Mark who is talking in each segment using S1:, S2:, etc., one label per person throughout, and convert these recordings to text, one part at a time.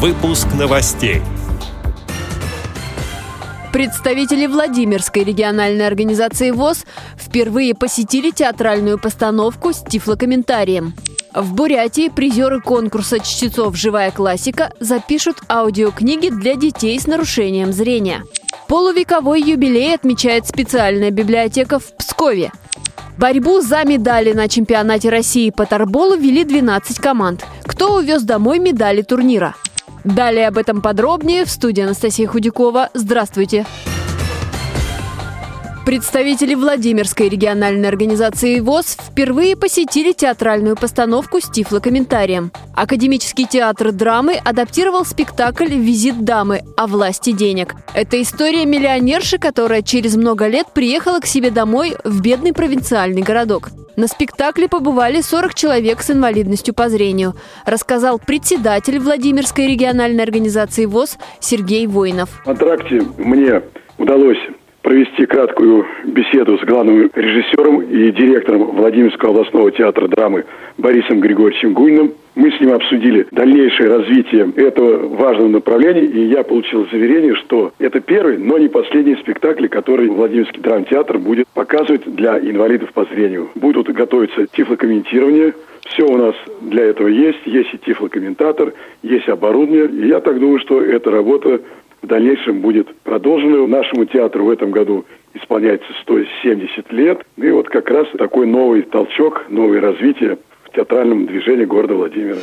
S1: Выпуск новостей.
S2: Представители Владимирской региональной организации ВОЗ впервые посетили театральную постановку с тифлокомментарием. В Бурятии призеры конкурса чтецов «Живая классика» запишут аудиокниги для детей с нарушением зрения. Полувековой юбилей отмечает специальная библиотека в Пскове. Борьбу за медали на чемпионате России по тарболу вели 12 команд. Кто увез домой медали турнира? Далее об этом подробнее в студии Анастасия Худякова. Здравствуйте! Представители Владимирской региональной организации ВОЗ впервые посетили театральную постановку с тифлокомментарием. Академический театр драмы адаптировал спектакль «Визит дамы» о власти денег. Это история миллионерши, которая через много лет приехала к себе домой в бедный провинциальный городок. На спектакле побывали 40 человек с инвалидностью по зрению, рассказал председатель Владимирской региональной организации ВОЗ Сергей Воинов.
S3: В антракте мне удалось провести краткую беседу с главным режиссером и директором Владимирского областного театра драмы Борисом Григорьевичем Гуйным. Мы с ним обсудили дальнейшее развитие этого важного направления, и я получил заверение, что это первый, но не последний спектакль, который Владимирский драмтеатр будет показывать для инвалидов по зрению. Будут готовиться тифлокомментирование, все у нас для этого есть, есть и тифлокомментатор, есть оборудование. И я так думаю, что эта работа в дальнейшем будет продолжено. Нашему театру в этом году исполняется 170 лет. И вот как раз такой новый толчок, новое развитие в театральном движении города Владимира.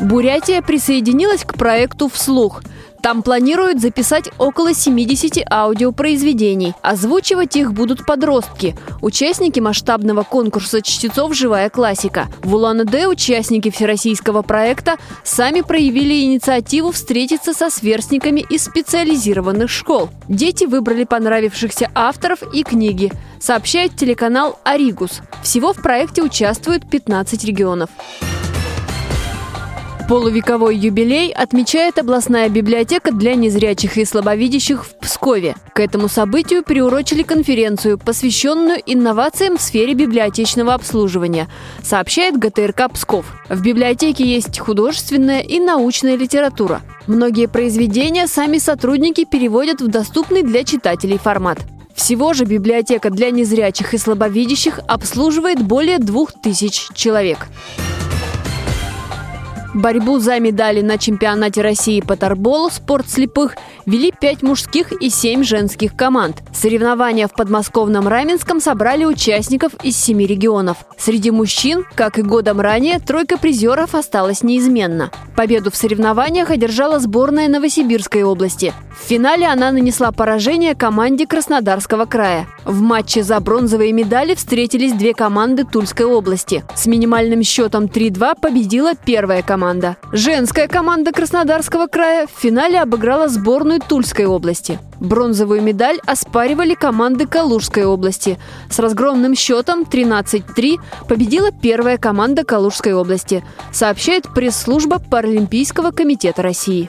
S2: Бурятия присоединилась к проекту «Вслух». Там планируют записать около 70 аудиопроизведений. Озвучивать их будут подростки, участники масштабного конкурса чтецов «Живая классика». В Улан-Удэ участники всероссийского проекта сами проявили инициативу встретиться со сверстниками из специализированных школ. Дети выбрали понравившихся авторов и книги, сообщает телеканал «Аригус». Всего в проекте участвуют 15 регионов. Полувековой юбилей отмечает областная библиотека для незрячих и слабовидящих в Пскове. К этому событию приурочили конференцию, посвященную инновациям в сфере библиотечного обслуживания, сообщает ГТРК Псков. В библиотеке есть художественная и научная литература. Многие произведения сами сотрудники переводят в доступный для читателей формат. Всего же библиотека для незрячих и слабовидящих обслуживает более двух тысяч человек. Борьбу за медали на чемпионате России по тарболу «Спорт слепых» вели пять мужских и семь женских команд. Соревнования в подмосковном Раменском собрали участников из семи регионов. Среди мужчин, как и годом ранее, тройка призеров осталась неизменна. Победу в соревнованиях одержала сборная Новосибирской области. В финале она нанесла поражение команде Краснодарского края. В матче за бронзовые медали встретились две команды Тульской области. С минимальным счетом 3-2 победила первая команда. Женская команда Краснодарского края в финале обыграла сборную Тульской области. Бронзовую медаль оспаривали команды Калужской области. С разгромным счетом 13-3 победила первая команда Калужской области, сообщает пресс-служба Паралимпийского комитета России.